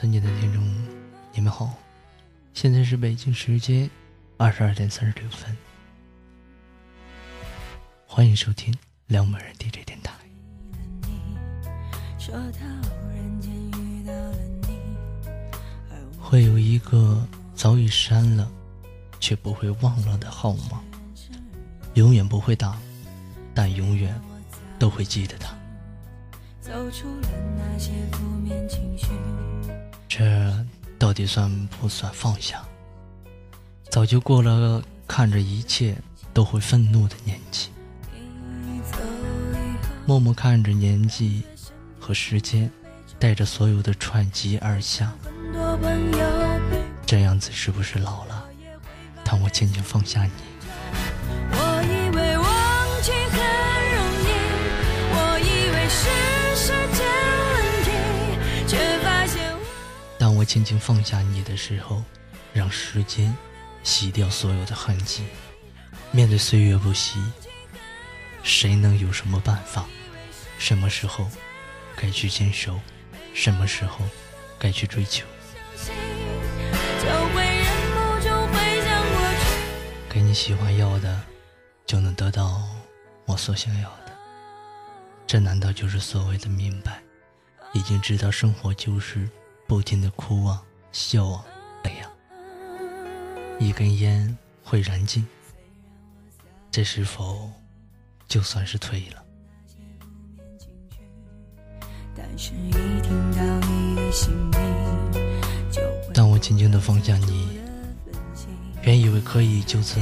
尊敬的听众，你们好，现在是北京时间二十二点三十六分，欢迎收听两美人 DJ 电台。会有一个早已删了，却不会忘了的号码，永远不会打，但永远都会记得他。走出了那些负面情绪这到底算不算放下？早就过了看着一切都会愤怒的年纪，默默看着年纪和时间带着所有的串击而下，这样子是不是老了？当我渐渐放下你。轻轻放下你的时候，让时间洗掉所有的痕迹。面对岁月不息，谁能有什么办法？什么时候该去坚守？什么时候该去追求？给你喜欢要的，就能得到我所想要的。这难道就是所谓的明白？已经知道生活就是。不停的哭啊，笑啊，哎呀。一根烟会燃尽，这是否就算是退了？当我轻轻的放下你，原以为可以就此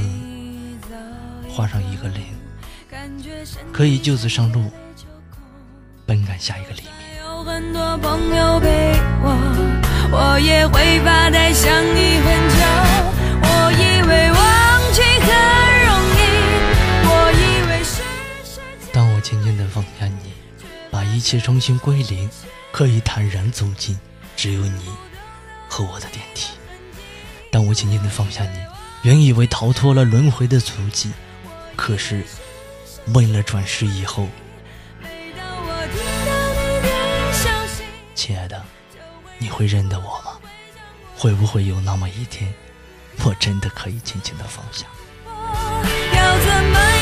画上一个零，可以就此上路，奔赶下一个黎明。很多朋友陪我，我也会发呆想你很久。我以为忘记很容易，我以为是。当我轻轻的放下你，把一切重新归零，可以坦然走进只有你和我的电梯。当我轻轻的放下你，原以为逃脱了轮回的足迹，可是为了转世以后。亲爱的，你会认得我吗？会不会有那么一天，我真的可以轻轻的放下？要怎么？